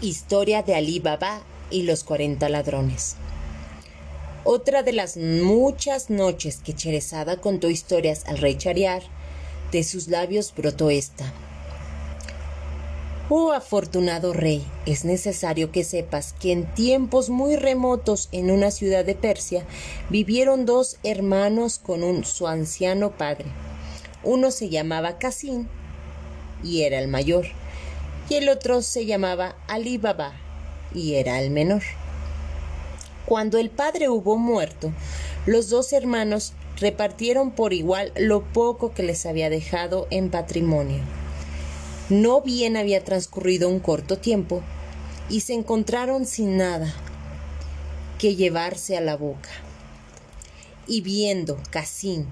Historia de Ali Baba y los 40 ladrones. Otra de las muchas noches que Cherezada contó historias al rey Chariar, de sus labios brotó esta. Oh afortunado rey, es necesario que sepas que en tiempos muy remotos en una ciudad de Persia vivieron dos hermanos con un su anciano padre. Uno se llamaba Casim y era el mayor y el otro se llamaba Ali Baba y era el menor. Cuando el padre hubo muerto, los dos hermanos repartieron por igual lo poco que les había dejado en patrimonio. No bien había transcurrido un corto tiempo y se encontraron sin nada que llevarse a la boca. Y viendo Casín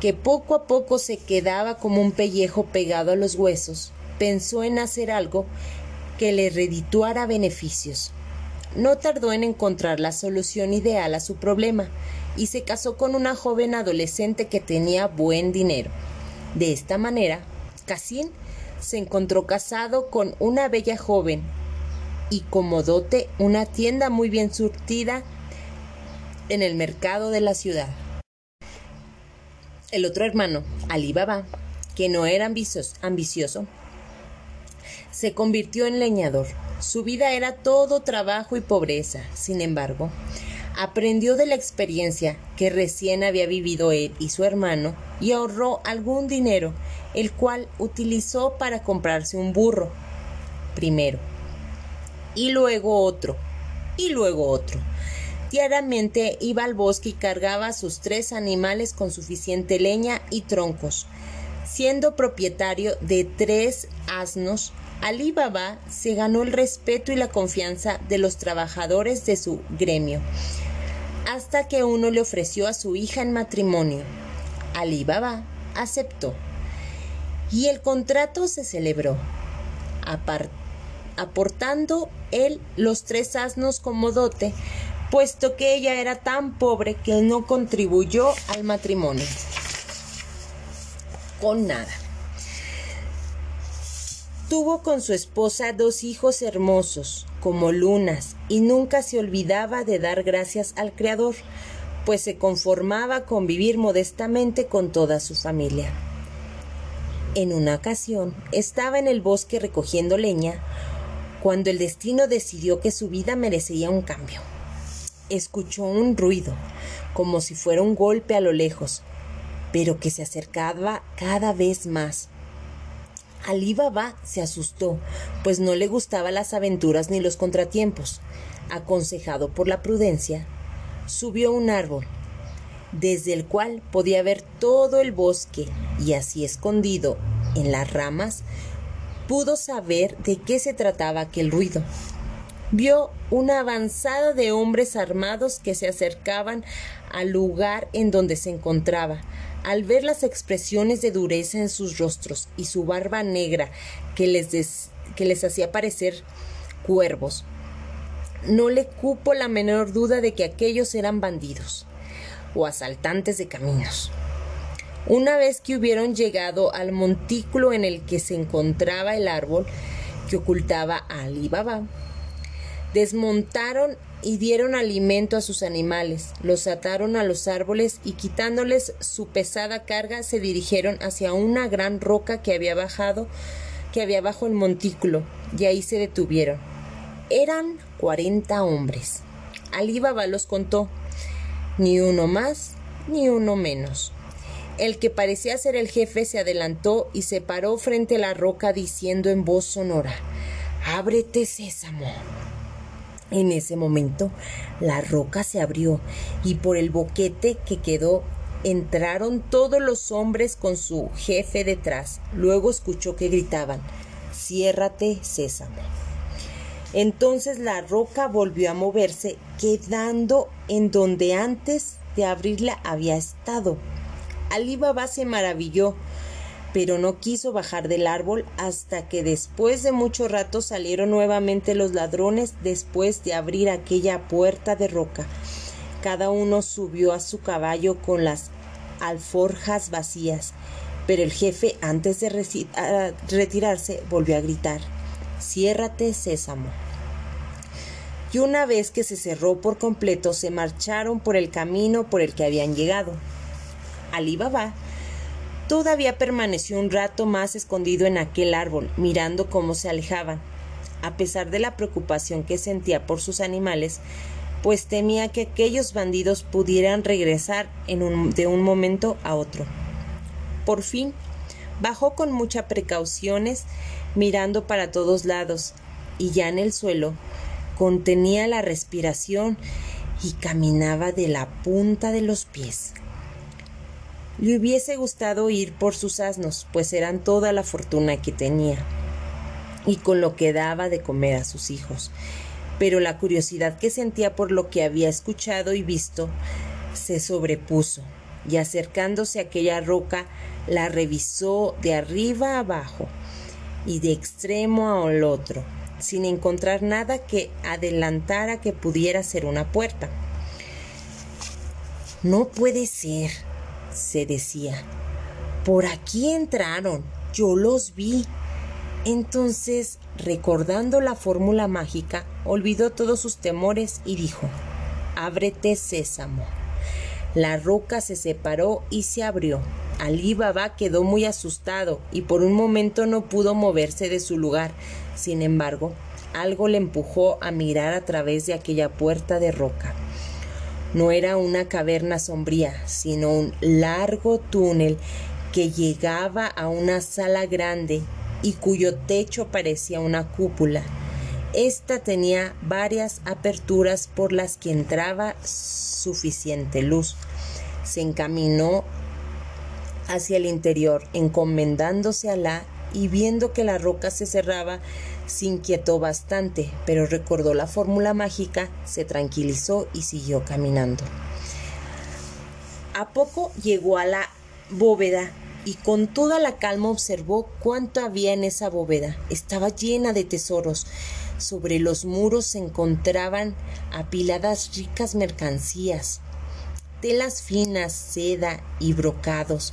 que poco a poco se quedaba como un pellejo pegado a los huesos, pensó en hacer algo que le redituara beneficios. No tardó en encontrar la solución ideal a su problema y se casó con una joven adolescente que tenía buen dinero. De esta manera, Casín se encontró casado con una bella joven y como dote una tienda muy bien surtida en el mercado de la ciudad. El otro hermano, Ali Baba, que no era ambicioso, se convirtió en leñador. Su vida era todo trabajo y pobreza. Sin embargo, aprendió de la experiencia que recién había vivido él y su hermano y ahorró algún dinero, el cual utilizó para comprarse un burro, primero, y luego otro, y luego otro. Diariamente iba al bosque y cargaba sus tres animales con suficiente leña y troncos. Siendo propietario de tres asnos, Ali Baba se ganó el respeto y la confianza de los trabajadores de su gremio, hasta que uno le ofreció a su hija en matrimonio. Ali Baba aceptó y el contrato se celebró, aportando él los tres asnos como dote, puesto que ella era tan pobre que no contribuyó al matrimonio con nada. Tuvo con su esposa dos hijos hermosos, como lunas, y nunca se olvidaba de dar gracias al Creador, pues se conformaba con vivir modestamente con toda su familia. En una ocasión estaba en el bosque recogiendo leña, cuando el destino decidió que su vida merecía un cambio. Escuchó un ruido, como si fuera un golpe a lo lejos, pero que se acercaba cada vez más. Ali Baba se asustó, pues no le gustaban las aventuras ni los contratiempos. Aconsejado por la prudencia, subió un árbol, desde el cual podía ver todo el bosque, y así escondido en las ramas, pudo saber de qué se trataba aquel ruido. Vio una avanzada de hombres armados que se acercaban al lugar en donde se encontraba, al ver las expresiones de dureza en sus rostros y su barba negra que les, que les hacía parecer cuervos, no le cupo la menor duda de que aquellos eran bandidos o asaltantes de caminos. Una vez que hubieron llegado al montículo en el que se encontraba el árbol que ocultaba a Ali Baba, desmontaron y dieron alimento a sus animales, los ataron a los árboles y quitándoles su pesada carga se dirigieron hacia una gran roca que había bajado, que había bajo el montículo, y ahí se detuvieron. Eran cuarenta hombres. Alí Baba los contó, ni uno más, ni uno menos. El que parecía ser el jefe se adelantó y se paró frente a la roca diciendo en voz sonora Ábrete, sésamo. En ese momento la roca se abrió y por el boquete que quedó entraron todos los hombres con su jefe detrás. Luego escuchó que gritaban Ciérrate, Sésamo. Entonces la roca volvió a moverse, quedando en donde antes de abrirla había estado. Alí Baba se maravilló pero no quiso bajar del árbol hasta que después de mucho rato salieron nuevamente los ladrones después de abrir aquella puerta de roca. Cada uno subió a su caballo con las alforjas vacías, pero el jefe antes de retirarse volvió a gritar ciérrate sésamo. Y una vez que se cerró por completo, se marcharon por el camino por el que habían llegado. Ali Baba todavía permaneció un rato más escondido en aquel árbol, mirando cómo se alejaban. A pesar de la preocupación que sentía por sus animales, pues temía que aquellos bandidos pudieran regresar de un momento a otro. Por fin, bajó con muchas precauciones, mirando para todos lados, y ya en el suelo contenía la respiración y caminaba de la punta de los pies. Le hubiese gustado ir por sus asnos, pues eran toda la fortuna que tenía, y con lo que daba de comer a sus hijos pero la curiosidad que sentía por lo que había escuchado y visto se sobrepuso, y acercándose a aquella roca la revisó de arriba abajo y de extremo al otro, sin encontrar nada que adelantara que pudiera ser una puerta. No puede ser, se decía. Por aquí entraron, yo los vi. Entonces, recordando la fórmula mágica, olvidó todos sus temores y dijo Ábrete sésamo. La roca se separó y se abrió. Alí Baba quedó muy asustado y por un momento no pudo moverse de su lugar. Sin embargo, algo le empujó a mirar a través de aquella puerta de roca. No era una caverna sombría, sino un largo túnel que llegaba a una sala grande y cuyo techo parecía una cúpula. Esta tenía varias aperturas por las que entraba suficiente luz. Se encaminó hacia el interior, encomendándose a la y viendo que la roca se cerraba, se inquietó bastante, pero recordó la fórmula mágica, se tranquilizó y siguió caminando. A poco llegó a la bóveda y con toda la calma observó cuánto había en esa bóveda. Estaba llena de tesoros. Sobre los muros se encontraban apiladas ricas mercancías, telas finas, seda y brocados,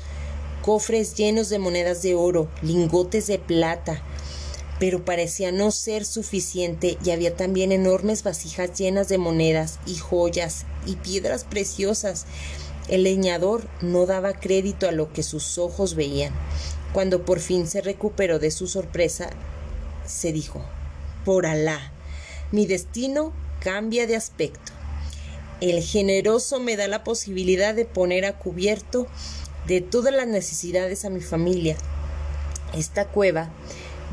cofres llenos de monedas de oro, lingotes de plata, pero parecía no ser suficiente y había también enormes vasijas llenas de monedas y joyas y piedras preciosas el leñador no daba crédito a lo que sus ojos veían. Cuando por fin se recuperó de su sorpresa, se dijo, por Alá, mi destino cambia de aspecto. El generoso me da la posibilidad de poner a cubierto de todas las necesidades a mi familia. Esta cueva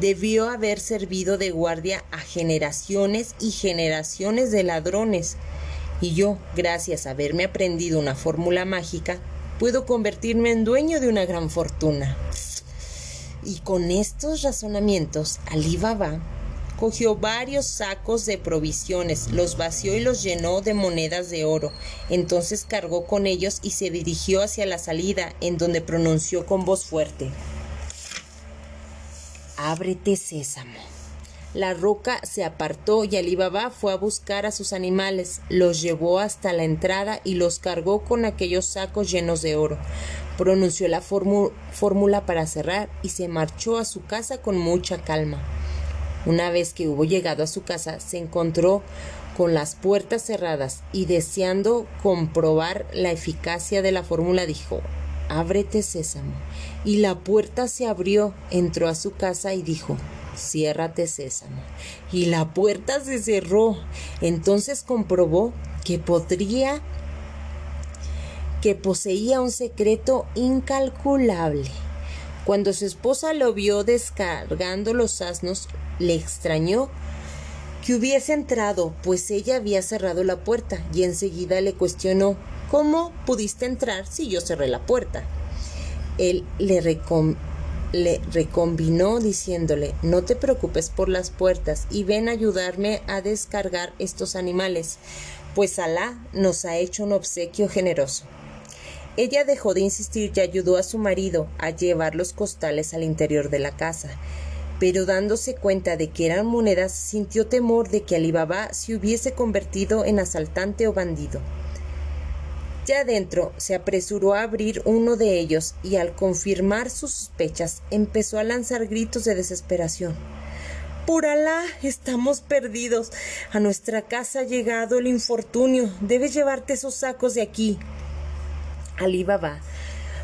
debió haber servido de guardia a generaciones y generaciones de ladrones y yo, gracias a haberme aprendido una fórmula mágica, puedo convertirme en dueño de una gran fortuna. Y con estos razonamientos, Ali Baba cogió varios sacos de provisiones, los vació y los llenó de monedas de oro. Entonces cargó con ellos y se dirigió hacia la salida, en donde pronunció con voz fuerte Ábrete, sésamo. La roca se apartó y Ali Baba fue a buscar a sus animales, los llevó hasta la entrada y los cargó con aquellos sacos llenos de oro. Pronunció la fórmula para cerrar y se marchó a su casa con mucha calma. Una vez que hubo llegado a su casa, se encontró con las puertas cerradas y deseando comprobar la eficacia de la fórmula dijo Ábrete sésamo. Y la puerta se abrió, entró a su casa y dijo ciérrate sésamo. Y la puerta se cerró. Entonces comprobó que podría que poseía un secreto incalculable. Cuando su esposa lo vio descargando los asnos, le extrañó que hubiese entrado, pues ella había cerrado la puerta, y enseguida le cuestionó ¿Cómo pudiste entrar si yo cerré la puerta? Él le, recombinó diciéndole No te preocupes por las puertas y ven a ayudarme a descargar estos animales, pues Alá nos ha hecho un obsequio generoso. Ella dejó de insistir y ayudó a su marido a llevar los costales al interior de la casa, pero dándose cuenta de que eran monedas sintió temor de que Alibaba se hubiese convertido en asaltante o bandido. Ya adentro se apresuró a abrir uno de ellos y al confirmar sus sospechas empezó a lanzar gritos de desesperación. Por Alá, estamos perdidos. A nuestra casa ha llegado el infortunio. Debes llevarte esos sacos de aquí. Ali Baba,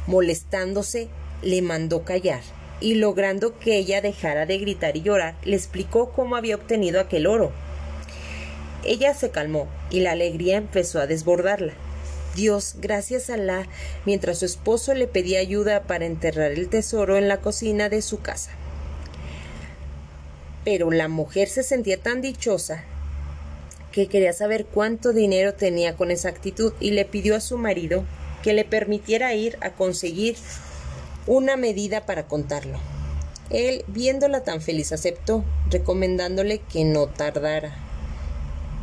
molestándose, le mandó callar y logrando que ella dejara de gritar y llorar, le explicó cómo había obtenido aquel oro. Ella se calmó y la alegría empezó a desbordarla. Dios, gracias a Alá, mientras su esposo le pedía ayuda para enterrar el tesoro en la cocina de su casa. Pero la mujer se sentía tan dichosa que quería saber cuánto dinero tenía con exactitud y le pidió a su marido que le permitiera ir a conseguir una medida para contarlo. Él, viéndola tan feliz, aceptó, recomendándole que no tardara.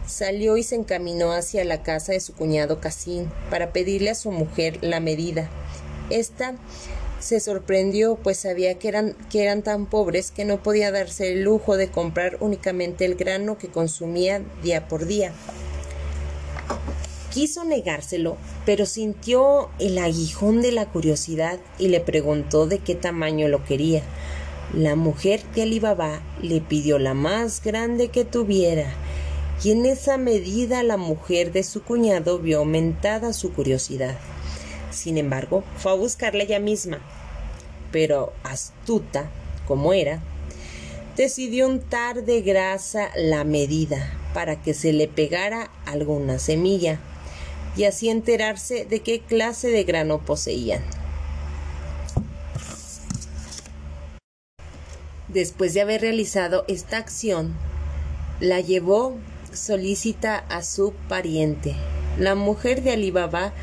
Salió y se encaminó hacia la casa de su cuñado Casín para pedirle a su mujer la medida. Esta se sorprendió, pues sabía que eran, que eran tan pobres que no podía darse el lujo de comprar únicamente el grano que consumía día por día. Quiso negárselo, pero sintió el aguijón de la curiosidad y le preguntó de qué tamaño lo quería. La mujer de Alibaba le pidió la más grande que tuviera, y en esa medida la mujer de su cuñado vio aumentada su curiosidad. Sin embargo, fue a buscarla ella misma, pero astuta como era, decidió untar de grasa la medida para que se le pegara alguna semilla y así enterarse de qué clase de grano poseían. Después de haber realizado esta acción, la llevó solícita a su pariente. La mujer de Alibaba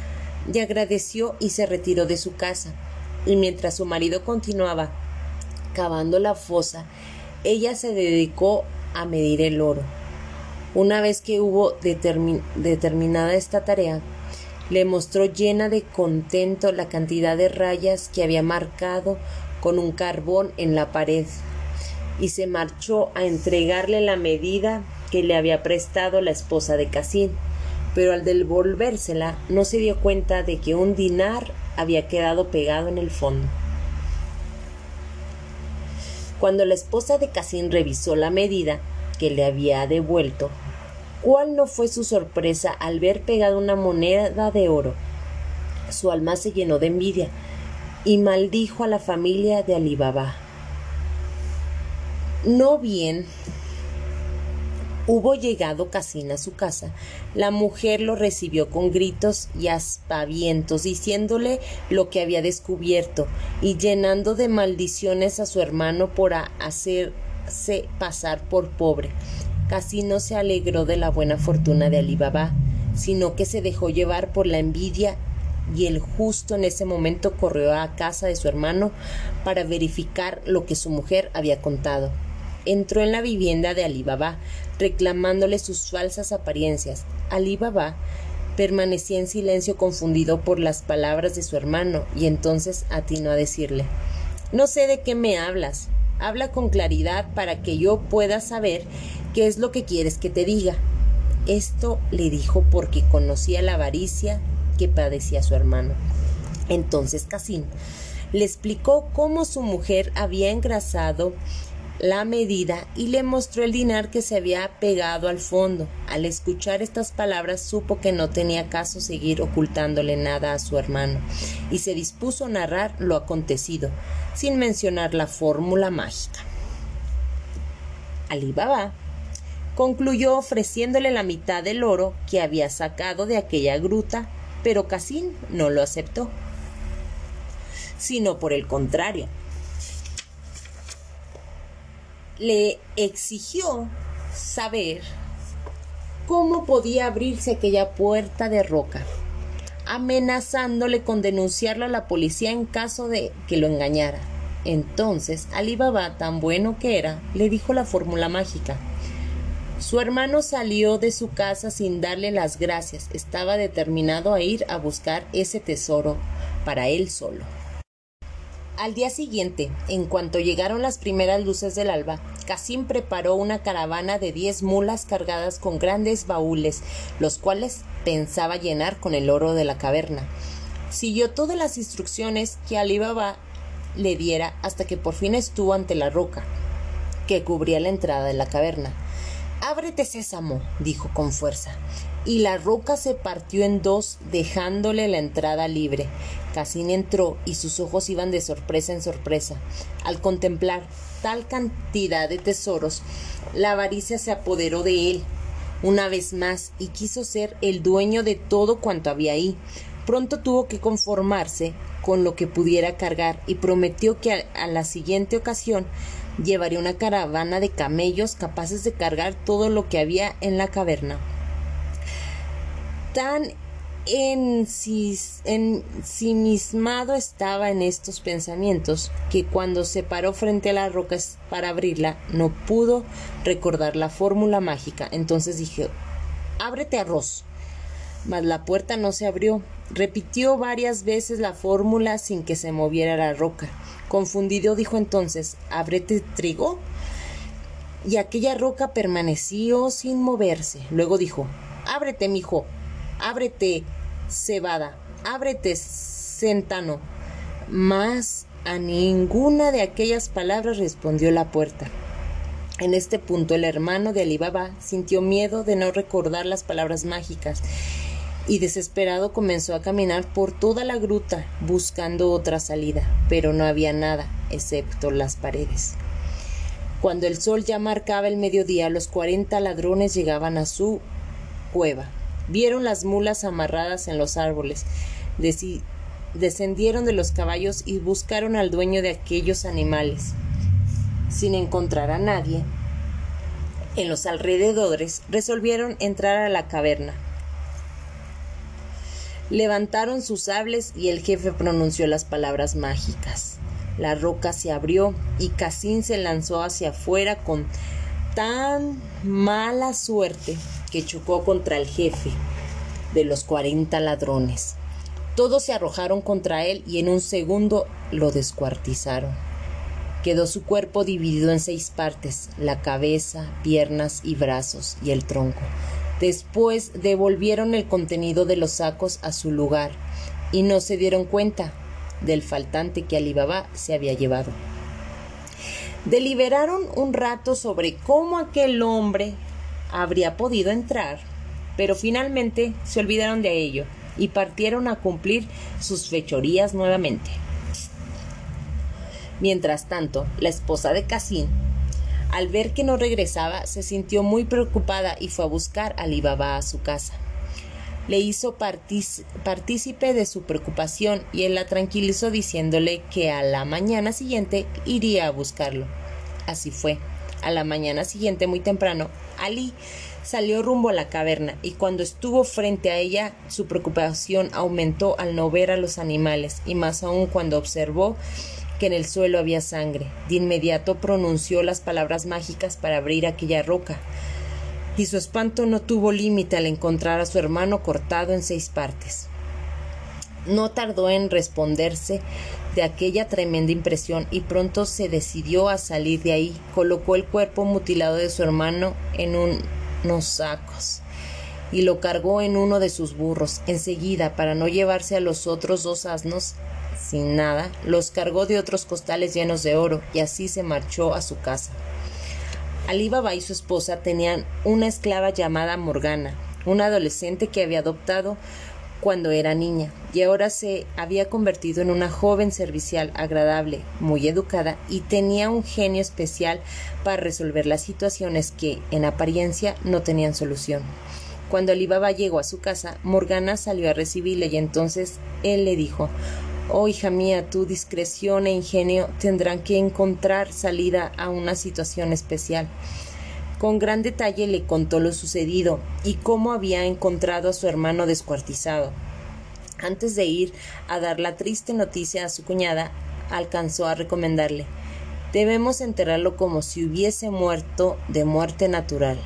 le agradeció y se retiró de su casa, y mientras su marido continuaba cavando la fosa, ella se dedicó a medir el oro. Una vez que hubo determinada esta tarea, le mostró llena de contento la cantidad de rayas que había marcado con un carbón en la pared y se marchó a entregarle la medida que le había prestado la esposa de Casín pero al devolvérsela no se dio cuenta de que un dinar había quedado pegado en el fondo. Cuando la esposa de Casín revisó la medida que le había devuelto, ¿cuál no fue su sorpresa al ver pegada una moneda de oro? Su alma se llenó de envidia y maldijo a la familia de Alibaba. No bien Hubo llegado Casín a su casa. La mujer lo recibió con gritos y aspavientos, diciéndole lo que había descubierto y llenando de maldiciones a su hermano por hacerse pasar por pobre. Casín no se alegró de la buena fortuna de Alibaba, sino que se dejó llevar por la envidia y el justo en ese momento corrió a casa de su hermano para verificar lo que su mujer había contado entró en la vivienda de Alibaba, reclamándole sus falsas apariencias. Alibaba permanecía en silencio confundido por las palabras de su hermano, y entonces atinó a decirle No sé de qué me hablas. Habla con claridad para que yo pueda saber qué es lo que quieres que te diga. Esto le dijo porque conocía la avaricia que padecía su hermano. Entonces Casín le explicó cómo su mujer había engrasado la medida y le mostró el dinar que se había pegado al fondo. Al escuchar estas palabras supo que no tenía caso seguir ocultándole nada a su hermano y se dispuso a narrar lo acontecido, sin mencionar la fórmula mágica. Ali Baba concluyó ofreciéndole la mitad del oro que había sacado de aquella gruta, pero Casín no lo aceptó, sino por el contrario, le exigió saber cómo podía abrirse aquella puerta de roca, amenazándole con denunciarlo a la policía en caso de que lo engañara. Entonces, Ali Baba, tan bueno que era, le dijo la fórmula mágica. Su hermano salió de su casa sin darle las gracias. Estaba determinado a ir a buscar ese tesoro para él solo. Al día siguiente, en cuanto llegaron las primeras luces del alba, Cassim preparó una caravana de diez mulas cargadas con grandes baúles, los cuales pensaba llenar con el oro de la caverna. Siguió todas las instrucciones que Alibaba le diera hasta que por fin estuvo ante la roca. que cubría la entrada de la caverna. Ábrete, sésamo, dijo con fuerza, y la roca se partió en dos, dejándole la entrada libre. Casín entró y sus ojos iban de sorpresa en sorpresa. Al contemplar tal cantidad de tesoros, la avaricia se apoderó de él una vez más y quiso ser el dueño de todo cuanto había ahí. Pronto tuvo que conformarse con lo que pudiera cargar y prometió que a, la siguiente ocasión llevaría una caravana de camellos capaces de cargar todo lo que había en la caverna. Tan ensimismado estaba en estos pensamientos que cuando se paró frente a la roca para abrirla no pudo recordar la fórmula mágica. Entonces dije, ábrete arroz. Mas la puerta no se abrió. Repitió varias veces la fórmula sin que se moviera la roca. Confundido dijo entonces, ábrete trigo. Y aquella roca permaneció sin moverse. Luego dijo, ábrete, mijo, ábrete, cebada, ábrete, centano. Mas a ninguna de aquellas palabras respondió la puerta. En este punto el hermano de Alibaba sintió miedo de no recordar las palabras mágicas y desesperado comenzó a caminar por toda la gruta buscando otra salida, pero no había nada excepto las paredes. Cuando el sol ya marcaba el mediodía, los cuarenta ladrones llegaban a su cueva. Vieron las mulas amarradas en los árboles, descendieron de los caballos y buscaron al dueño de aquellos animales. Sin encontrar a nadie, en los alrededores resolvieron entrar a la caverna. Levantaron sus sables y el jefe pronunció las palabras mágicas. La roca se abrió y Casín se lanzó hacia afuera con tan mala suerte que chocó contra el jefe de los cuarenta ladrones. Todos se arrojaron contra él y en un segundo lo descuartizaron. Quedó su cuerpo dividido en seis partes, la cabeza, piernas y brazos y el tronco. Después devolvieron el contenido de los sacos a su lugar y no se dieron cuenta del faltante que Alibaba se había llevado. Deliberaron un rato sobre cómo aquel hombre habría podido entrar, pero finalmente se olvidaron de ello y partieron a cumplir sus fechorías nuevamente. Mientras tanto, la esposa de Casín, al ver que no regresaba, se sintió muy preocupada y fue a buscar a Alibaba a su casa. Le hizo partícipe de su preocupación y él la tranquilizó diciéndole que a la mañana siguiente iría a buscarlo. Así fue. A la mañana siguiente, muy temprano, Ali salió rumbo a la caverna y cuando estuvo frente a ella su preocupación aumentó al no ver a los animales y más aún cuando observó que en el suelo había sangre. De inmediato pronunció las palabras mágicas para abrir aquella roca y su espanto no tuvo límite al encontrar a su hermano cortado en seis partes. No tardó en responderse de aquella tremenda impresión y pronto se decidió a salir de ahí. Colocó el cuerpo mutilado de su hermano en unos sacos y lo cargó en uno de sus burros. Enseguida, para no llevarse a los otros dos asnos sin nada, los cargó de otros costales llenos de oro y así se marchó a su casa. Ali Baba y su esposa tenían una esclava llamada Morgana, una adolescente que había adoptado cuando era niña y ahora se había convertido en una joven servicial agradable, muy educada y tenía un genio especial para resolver las situaciones que, en apariencia, no tenían solución. Cuando Alibaba llegó a su casa, Morgana salió a recibirle y entonces él le dijo Oh hija mía, tu discreción e ingenio tendrán que encontrar salida a una situación especial. Con gran detalle le contó lo sucedido y cómo había encontrado a su hermano descuartizado. Antes de ir a dar la triste noticia a su cuñada, alcanzó a recomendarle Debemos enterrarlo como si hubiese muerto de muerte natural.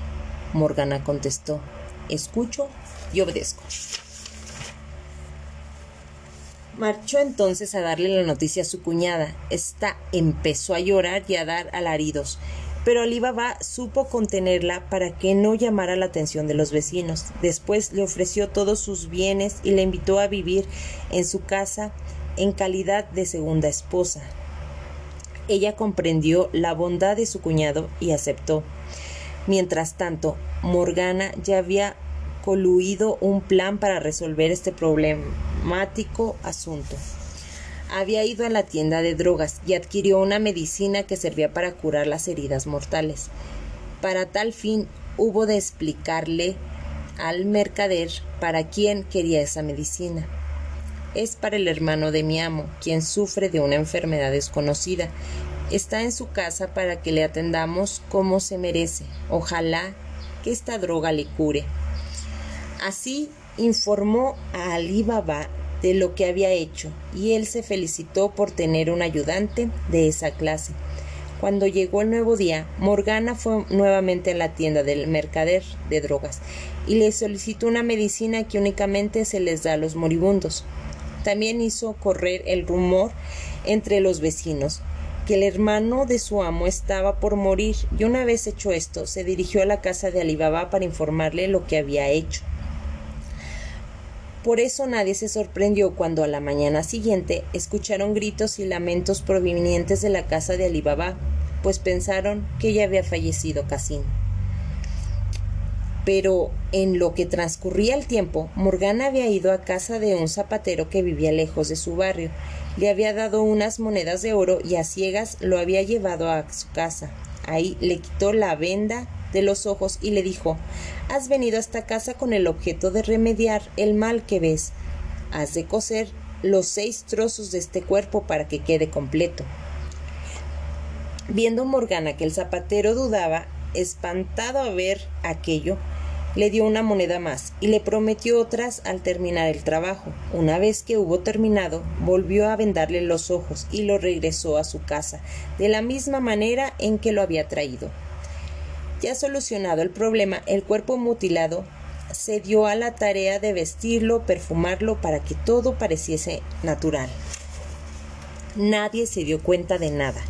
Morgana contestó Escucho y obedezco. Marchó entonces a darle la noticia a su cuñada. Esta empezó a llorar y a dar alaridos pero Alibaba supo contenerla para que no llamara la atención de los vecinos. Después le ofreció todos sus bienes y le invitó a vivir en su casa en calidad de segunda esposa. Ella comprendió la bondad de su cuñado y aceptó. Mientras tanto, Morgana ya había coluido un plan para resolver este problemático asunto. Había ido a la tienda de drogas y adquirió una medicina que servía para curar las heridas mortales. Para tal fin hubo de explicarle al mercader para quién quería esa medicina. Es para el hermano de mi amo, quien sufre de una enfermedad desconocida. Está en su casa para que le atendamos como se merece. Ojalá que esta droga le cure. Así informó a Ali Baba de lo que había hecho y él se felicitó por tener un ayudante de esa clase. Cuando llegó el nuevo día, Morgana fue nuevamente a la tienda del mercader de drogas y le solicitó una medicina que únicamente se les da a los moribundos. También hizo correr el rumor entre los vecinos que el hermano de su amo estaba por morir y una vez hecho esto se dirigió a la casa de Alibaba para informarle lo que había hecho. Por eso nadie se sorprendió cuando a la mañana siguiente escucharon gritos y lamentos provenientes de la casa de Alibaba, pues pensaron que ya había fallecido Casín. Pero en lo que transcurría el tiempo, Morgana había ido a casa de un zapatero que vivía lejos de su barrio. Le había dado unas monedas de oro y a ciegas lo había llevado a su casa. Ahí le quitó la venda de los ojos y le dijo Has venido a esta casa con el objeto de remediar el mal que ves. Has de coser los seis trozos de este cuerpo para que quede completo. Viendo Morgana que el zapatero dudaba, espantado a ver aquello, le dio una moneda más y le prometió otras al terminar el trabajo. Una vez que hubo terminado, volvió a vendarle los ojos y lo regresó a su casa, de la misma manera en que lo había traído. Ya solucionado el problema, el cuerpo mutilado se dio a la tarea de vestirlo, perfumarlo para que todo pareciese natural. Nadie se dio cuenta de nada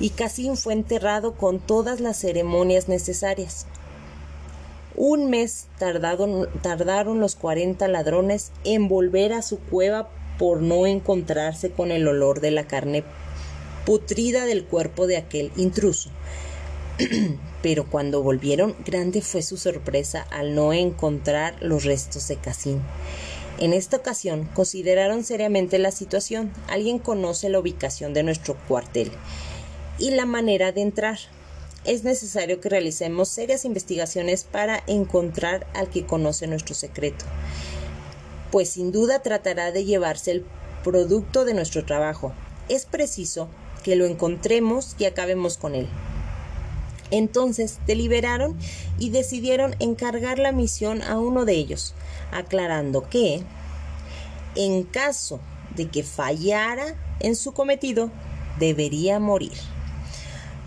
y Casín fue enterrado con todas las ceremonias necesarias. Un mes tardaron, tardaron los cuarenta ladrones en volver a su cueva por no encontrarse con el olor de la carne putrida del cuerpo de aquel intruso. Pero cuando volvieron, grande fue su sorpresa al no encontrar los restos de Casín. En esta ocasión consideraron seriamente la situación. Alguien conoce la ubicación de nuestro cuartel y la manera de entrar. Es necesario que realicemos serias investigaciones para encontrar al que conoce nuestro secreto, pues sin duda tratará de llevarse el producto de nuestro trabajo. Es preciso que lo encontremos y acabemos con él. Entonces deliberaron y decidieron encargar la misión a uno de ellos, aclarando que, en caso de que fallara en su cometido, debería morir.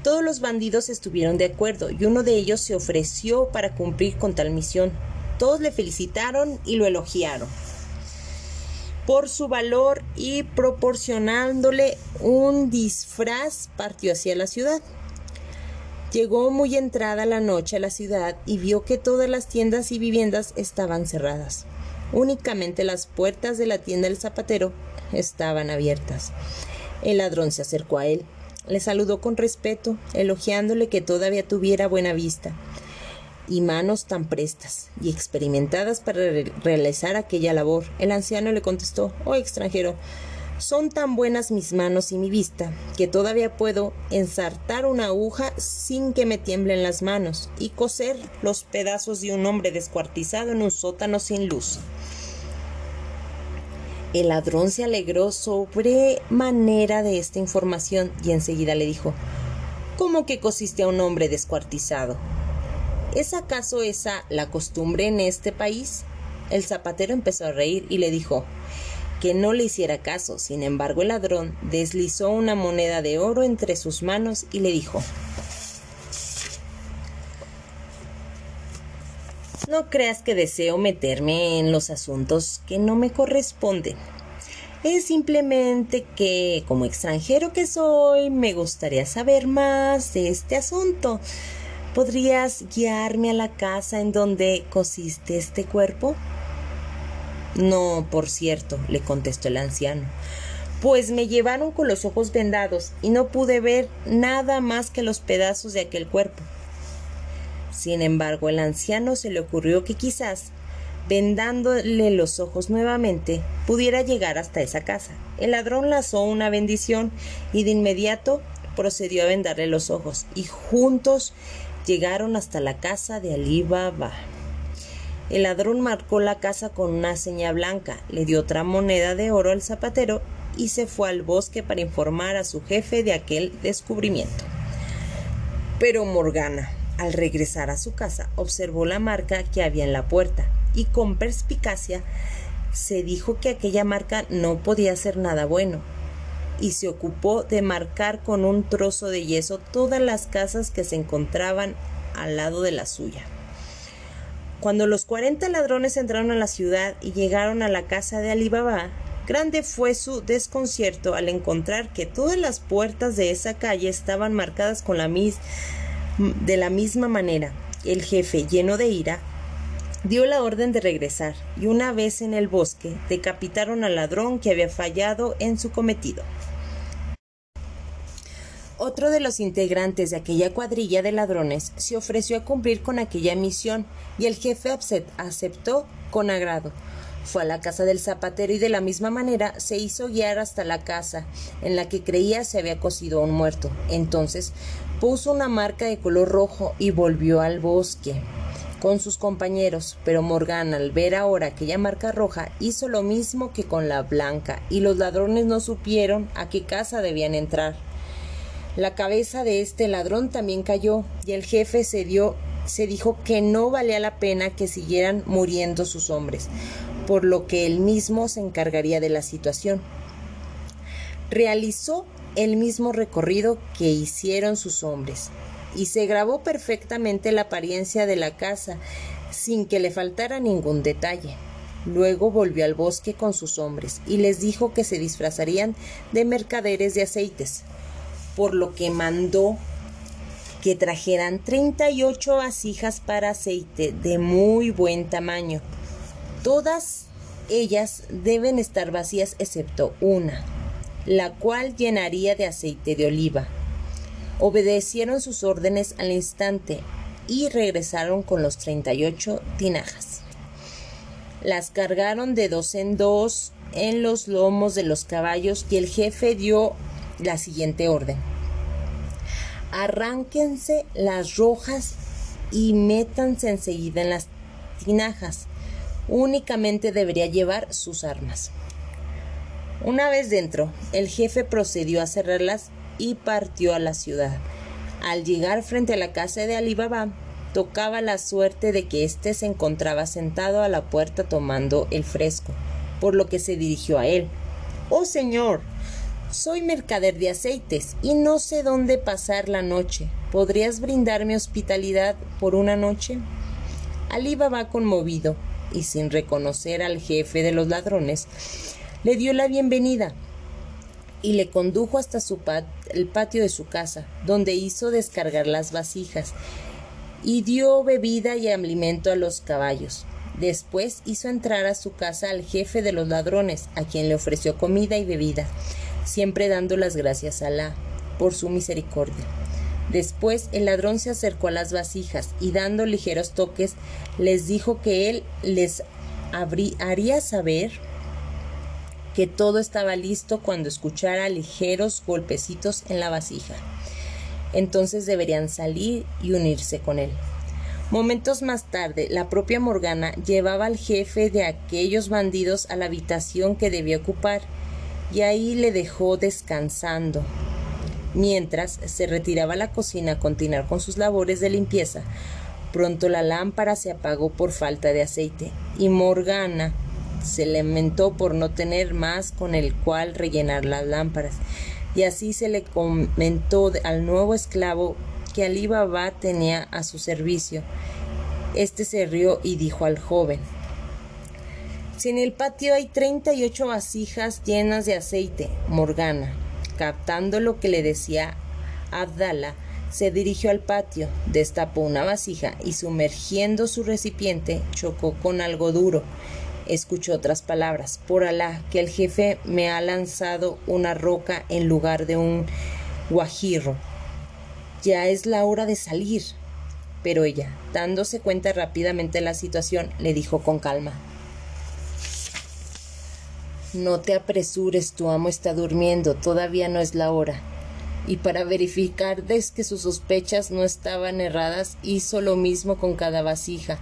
Todos los bandidos estuvieron de acuerdo y uno de ellos se ofreció para cumplir con tal misión. Todos le felicitaron y lo elogiaron por su valor y proporcionándole un disfraz partió hacia la ciudad. Llegó muy entrada la noche a la ciudad y vio que todas las tiendas y viviendas estaban cerradas. Únicamente las puertas de la tienda del zapatero estaban abiertas. El ladrón se acercó a él le saludó con respeto, elogiándole que todavía tuviera buena vista y manos tan prestas y experimentadas para realizar aquella labor. El anciano le contestó Oh extranjero, son tan buenas mis manos y mi vista que todavía puedo ensartar una aguja sin que me tiemblen las manos y coser los pedazos de un hombre descuartizado en un sótano sin luz. El ladrón se alegró sobremanera de esta información y enseguida le dijo ¿Cómo que cosiste a un hombre descuartizado? ¿Es acaso esa la costumbre en este país? El zapatero empezó a reír y le dijo que no le hiciera caso. Sin embargo, el ladrón deslizó una moneda de oro entre sus manos y le dijo No creas que deseo meterme en los asuntos que no me corresponden. Es simplemente que, como extranjero que soy, me gustaría saber más de este asunto. ¿Podrías guiarme a la casa en donde cosiste este cuerpo? No, por cierto, le contestó el anciano, pues me llevaron con los ojos vendados y no pude ver nada más que los pedazos de aquel cuerpo. Sin embargo, el anciano se le ocurrió que quizás, vendándole los ojos nuevamente, pudiera llegar hasta esa casa. El ladrón lanzó una bendición y de inmediato procedió a vendarle los ojos y juntos llegaron hasta la casa de Ali Baba. El ladrón marcó la casa con una seña blanca, le dio otra moneda de oro al zapatero y se fue al bosque para informar a su jefe de aquel descubrimiento. Pero Morgana, al regresar a su casa, observó la marca que había en la puerta y con perspicacia se dijo que aquella marca no podía ser nada bueno y se ocupó de marcar con un trozo de yeso todas las casas que se encontraban al lado de la suya. Cuando los cuarenta ladrones entraron a la ciudad y llegaron a la casa de Alibaba, grande fue su desconcierto al encontrar que todas las puertas de esa calle estaban marcadas con la mis de la misma manera. El jefe, lleno de ira, dio la orden de regresar y una vez en el bosque decapitaron al ladrón que había fallado en su cometido. Otro de los integrantes de aquella cuadrilla de ladrones se ofreció a cumplir con aquella misión y el jefe aceptó con agrado. Fue a la casa del zapatero y de la misma manera se hizo guiar hasta la casa en la que creía se había cosido un muerto. Entonces puso una marca de color rojo y volvió al bosque con sus compañeros, pero Morgana al ver ahora aquella marca roja hizo lo mismo que con la blanca y los ladrones no supieron a qué casa debían entrar. La cabeza de este ladrón también cayó y el jefe se dio se dijo que no valía la pena que siguieran muriendo sus hombres, por lo que él mismo se encargaría de la situación. Realizó el mismo recorrido que hicieron sus hombres y se grabó perfectamente la apariencia de la casa sin que le faltara ningún detalle. Luego volvió al bosque con sus hombres y les dijo que se disfrazarían de mercaderes de aceites por lo que mandó que trajeran 38 vasijas para aceite de muy buen tamaño. Todas ellas deben estar vacías excepto una, la cual llenaría de aceite de oliva. Obedecieron sus órdenes al instante y regresaron con los 38 tinajas. Las cargaron de dos en dos en los lomos de los caballos y el jefe dio la siguiente orden. Arránquense las rojas y métanse enseguida en las tinajas. Únicamente debería llevar sus armas. Una vez dentro, el jefe procedió a cerrarlas y partió a la ciudad. Al llegar frente a la casa de Alibaba, tocaba la suerte de que éste se encontraba sentado a la puerta tomando el fresco, por lo que se dirigió a él. Oh señor, soy mercader de aceites y no sé dónde pasar la noche. ¿Podrías brindarme hospitalidad por una noche? Ali Baba conmovido y sin reconocer al jefe de los ladrones, le dio la bienvenida y le condujo hasta su el patio de su casa, donde hizo descargar las vasijas y dio bebida y alimento a los caballos. Después hizo entrar a su casa al jefe de los ladrones, a quien le ofreció comida y bebida siempre dando las gracias a Alá por su misericordia. Después el ladrón se acercó a las vasijas y dando ligeros toques les dijo que él les haría saber que todo estaba listo cuando escuchara ligeros golpecitos en la vasija. Entonces deberían salir y unirse con él. Momentos más tarde, la propia Morgana llevaba al jefe de aquellos bandidos a la habitación que debía ocupar y ahí le dejó descansando. Mientras se retiraba a la cocina a continuar con sus labores de limpieza, pronto la lámpara se apagó por falta de aceite y Morgana se lamentó por no tener más con el cual rellenar las lámparas. Y así se le comentó al nuevo esclavo que Ali Baba tenía a su servicio. Este se rió y dijo al joven en el patio hay 38 vasijas llenas de aceite, Morgana, captando lo que le decía Abdala, se dirigió al patio, destapó una vasija y sumergiendo su recipiente chocó con algo duro Escuchó otras palabras. Por Alá, que el jefe me ha lanzado una roca en lugar de un guajiro. Ya es la hora de salir. Pero ella, dándose cuenta rápidamente de la situación, le dijo con calma. No te apresures, tu amo está durmiendo, todavía no es la hora. Y para verificar que sus sospechas no estaban erradas, hizo lo mismo con cada vasija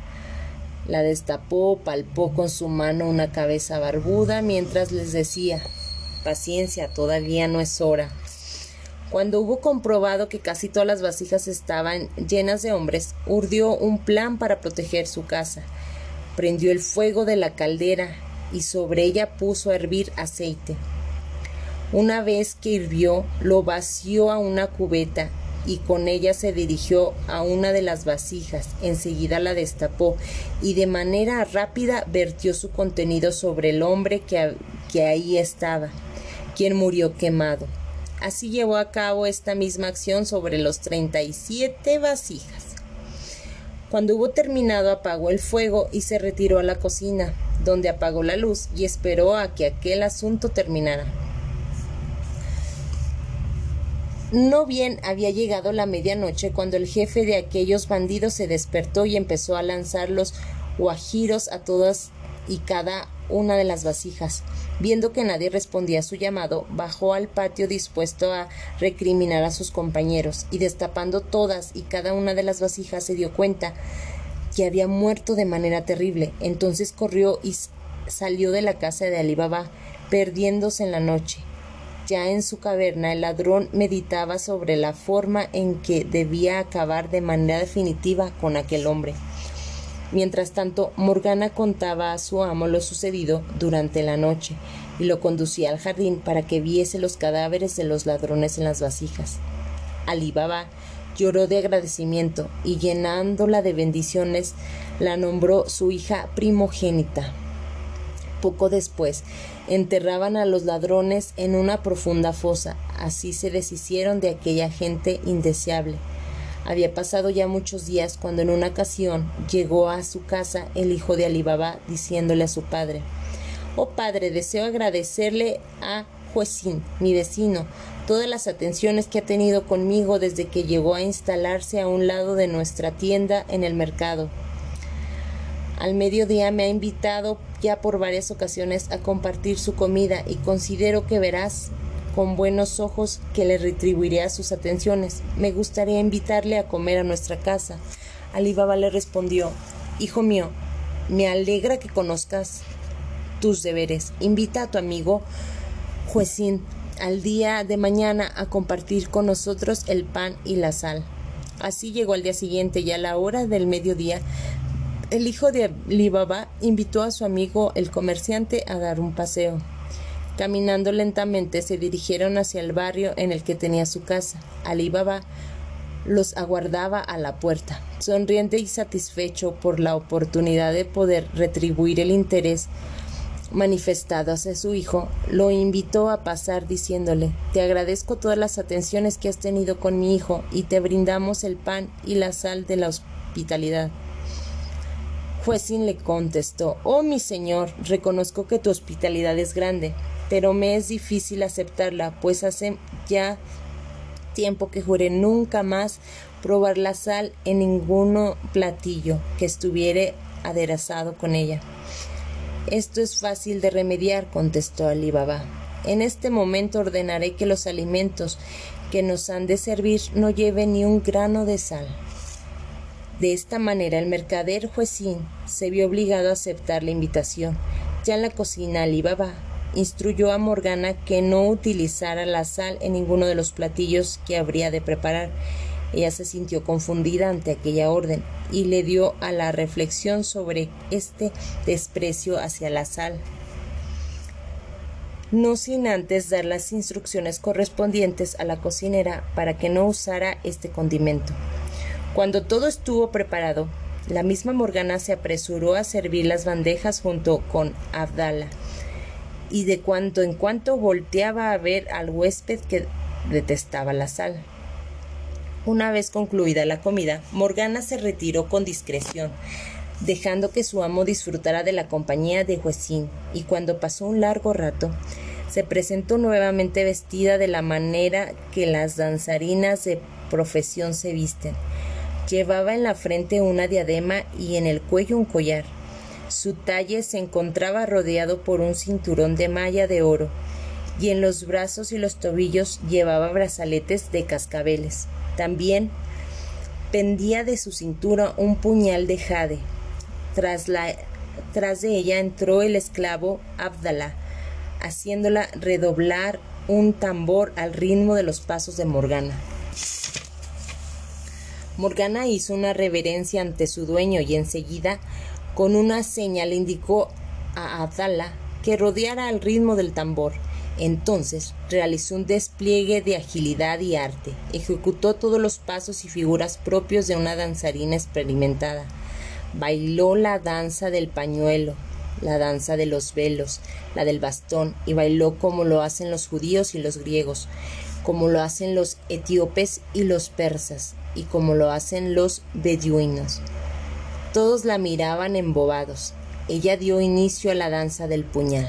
la destapó, palpó con su mano una cabeza barbuda mientras les decía Paciencia, todavía no es hora. Cuando hubo comprobado que casi todas las vasijas estaban llenas de hombres, urdió un plan para proteger su casa. Prendió el fuego de la caldera y sobre ella puso a hervir aceite. Una vez que hirvió, lo vació a una cubeta y con ella se dirigió a una de las vasijas. Enseguida la destapó y de manera rápida vertió su contenido sobre el hombre que, que ahí estaba, quien murió quemado. Así llevó a cabo esta misma acción sobre los treinta y siete vasijas. Cuando hubo terminado apagó el fuego y se retiró a la cocina, donde apagó la luz y esperó a que aquel asunto terminara. No bien había llegado la medianoche cuando el jefe de aquellos bandidos se despertó y empezó a lanzar los guajiros a todas y cada una de las vasijas. Viendo que nadie respondía a su llamado, bajó al patio dispuesto a recriminar a sus compañeros, y destapando todas y cada una de las vasijas se dio cuenta que había muerto de manera terrible. Entonces corrió y salió de la casa de Ali Baba, perdiéndose en la noche. Ya en su caverna el ladrón meditaba sobre la forma en que debía acabar de manera definitiva con aquel hombre. Mientras tanto, Morgana contaba a su amo lo sucedido durante la noche y lo conducía al jardín para que viese los cadáveres de los ladrones en las vasijas. Ali Baba lloró de agradecimiento y llenándola de bendiciones la nombró su hija primogénita. Poco después, enterraban a los ladrones en una profunda fosa. Así se deshicieron de aquella gente indeseable. Había pasado ya muchos días cuando en una ocasión llegó a su casa el hijo de Alibaba diciéndole a su padre Oh padre, deseo agradecerle a Juezín, mi vecino, todas las atenciones que ha tenido conmigo desde que llegó a instalarse a un lado de nuestra tienda en el mercado. Al mediodía me ha invitado ya por varias ocasiones a compartir su comida y considero que verás con buenos ojos que le retribuiré a sus atenciones. Me gustaría invitarle a comer a nuestra casa. Alibaba le respondió Hijo mío, me alegra que conozcas tus deberes. Invita a tu amigo Juezín al día de mañana a compartir con nosotros el pan y la sal. Así llegó al día siguiente y a la hora del mediodía el hijo de Alibaba invitó a su amigo el comerciante a dar un paseo. Caminando lentamente se dirigieron hacia el barrio en el que tenía su casa. Alibaba los aguardaba a la puerta. Sonriente y satisfecho por la oportunidad de poder retribuir el interés manifestado hacia su hijo, lo invitó a pasar diciéndole Te agradezco todas las atenciones que has tenido con mi hijo y te brindamos el pan y la sal de la hospitalidad. Juezín le contestó Oh mi señor, reconozco que tu hospitalidad es grande, pero me es difícil aceptarla, pues hace ya tiempo que juré nunca más probar la sal en ninguno platillo que estuviere aderezado con ella. Esto es fácil de remediar, contestó Ali Baba. En este momento ordenaré que los alimentos que nos han de servir no lleven ni un grano de sal. De esta manera el mercader Juezín se vio obligado a aceptar la invitación. Ya en la cocina Alibaba instruyó a Morgana que no utilizara la sal en ninguno de los platillos que habría de preparar. Ella se sintió confundida ante aquella orden y le dio a la reflexión sobre este desprecio hacia la sal no sin antes dar las instrucciones correspondientes a la cocinera para que no usara este condimento. Cuando todo estuvo preparado, la misma Morgana se apresuró a servir las bandejas junto con Abdala, y de cuanto en cuanto volteaba a ver al huésped que detestaba la sal. Una vez concluida la comida, Morgana se retiró con discreción, dejando que su amo disfrutara de la compañía de Huesín, y cuando pasó un largo rato, se presentó nuevamente vestida de la manera que las danzarinas de profesión se visten. Llevaba en la frente una diadema y en el cuello un collar. Su talle se encontraba rodeado por un cinturón de malla de oro, y en los brazos y los tobillos llevaba brazaletes de cascabeles. También pendía de su cintura un puñal de jade. Tras, la, tras de ella entró el esclavo Abdalá, haciéndola redoblar un tambor al ritmo de los pasos de Morgana. Morgana hizo una reverencia ante su dueño y enseguida, con una señal, le indicó a Abdalá que rodeara al ritmo del tambor. Entonces realizó un despliegue de agilidad y arte, ejecutó todos los pasos y figuras propios de una danzarina experimentada, bailó la danza del pañuelo, la danza de los velos, la del bastón, y bailó como lo hacen los judíos y los griegos, como lo hacen los etíopes y los persas, y como lo hacen los beduinos. Todos la miraban embobados. Ella dio inicio a la danza del puñal.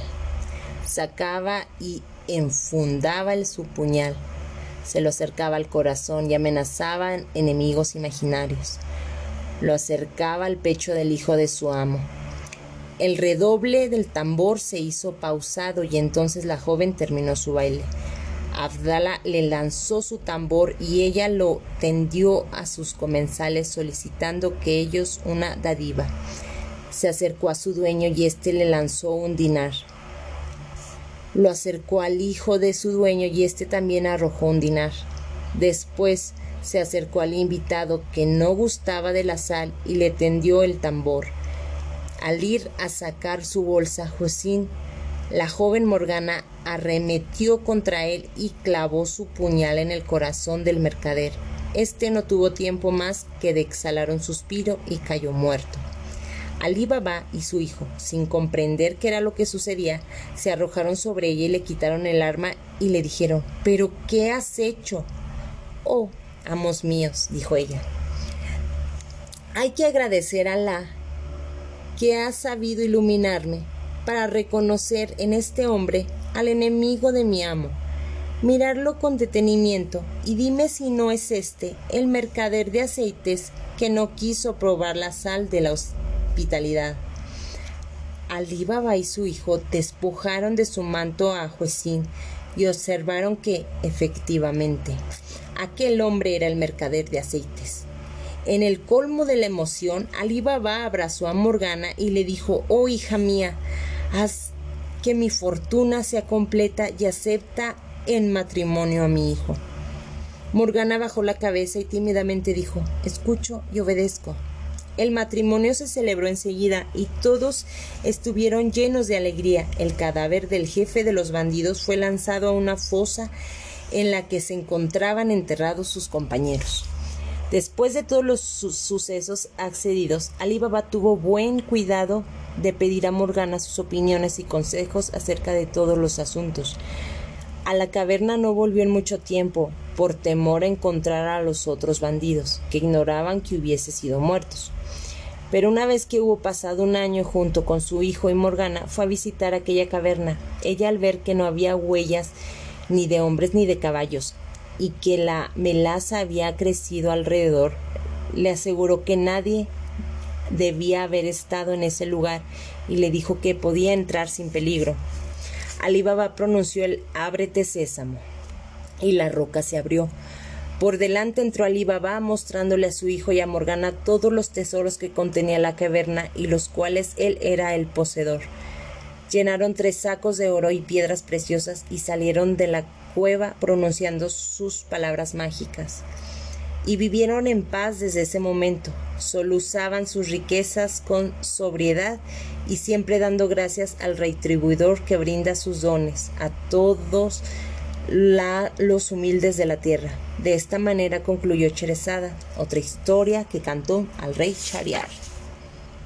Sacaba y enfundaba el su puñal. Se lo acercaba al corazón y amenazaba enemigos imaginarios. Lo acercaba al pecho del hijo de su amo. El redoble del tambor se hizo pausado y entonces la joven terminó su baile. Abdala le lanzó su tambor y ella lo tendió a sus comensales solicitando que ellos una dádiva. Se acercó a su dueño y éste le lanzó un dinar. Lo acercó al hijo de su dueño y éste también arrojó un dinar. Después se acercó al invitado que no gustaba de la sal y le tendió el tambor. Al ir a sacar su bolsa, Josín la joven Morgana arremetió contra él y clavó su puñal en el corazón del mercader. Este no tuvo tiempo más que de exhalar un suspiro y cayó muerto. Ali Baba y su hijo, sin comprender qué era lo que sucedía, se arrojaron sobre ella y le quitaron el arma y le dijeron ¿Pero qué has hecho? Oh, amos míos, dijo ella. Hay que agradecer a Alá que ha sabido iluminarme para reconocer en este hombre al enemigo de mi amo, mirarlo con detenimiento y dime si no es este el mercader de aceites que no quiso probar la sal de la hospitalidad. Ali Baba y su hijo despojaron de su manto a Juezín y observaron que, efectivamente, aquel hombre era el mercader de aceites. En el colmo de la emoción, Ali Baba abrazó a Morgana y le dijo, Oh hija mía, haz que mi fortuna sea completa y acepta en matrimonio a mi hijo. Morgana bajó la cabeza y tímidamente dijo Escucho y obedezco. El matrimonio se celebró enseguida y todos estuvieron llenos de alegría. El cadáver del jefe de los bandidos fue lanzado a una fosa en la que se encontraban enterrados sus compañeros. Después de todos los sucesos accedidos, Ali Baba tuvo buen cuidado de pedir a Morgana sus opiniones y consejos acerca de todos los asuntos. A la caverna no volvió en mucho tiempo, por temor a encontrar a los otros bandidos, que ignoraban que hubiese sido muertos. Pero una vez que hubo pasado un año junto con su hijo y Morgana, fue a visitar aquella caverna. Ella al ver que no había huellas ni de hombres ni de caballos, y que la melaza había crecido alrededor, le aseguró que nadie debía haber estado en ese lugar y le dijo que podía entrar sin peligro. Alibaba pronunció el ábrete sésamo y la roca se abrió. Por delante entró Alibaba mostrándole a su hijo y a Morgana todos los tesoros que contenía la caverna y los cuales él era el poseedor. Llenaron tres sacos de oro y piedras preciosas y salieron de la cueva pronunciando sus palabras mágicas. Y vivieron en paz desde ese momento. Solo usaban sus riquezas con sobriedad y siempre dando gracias al retribuidor que brinda sus dones a todos los humildes de la tierra. De esta manera concluyó Cherezada, otra historia que cantó al rey Chariar.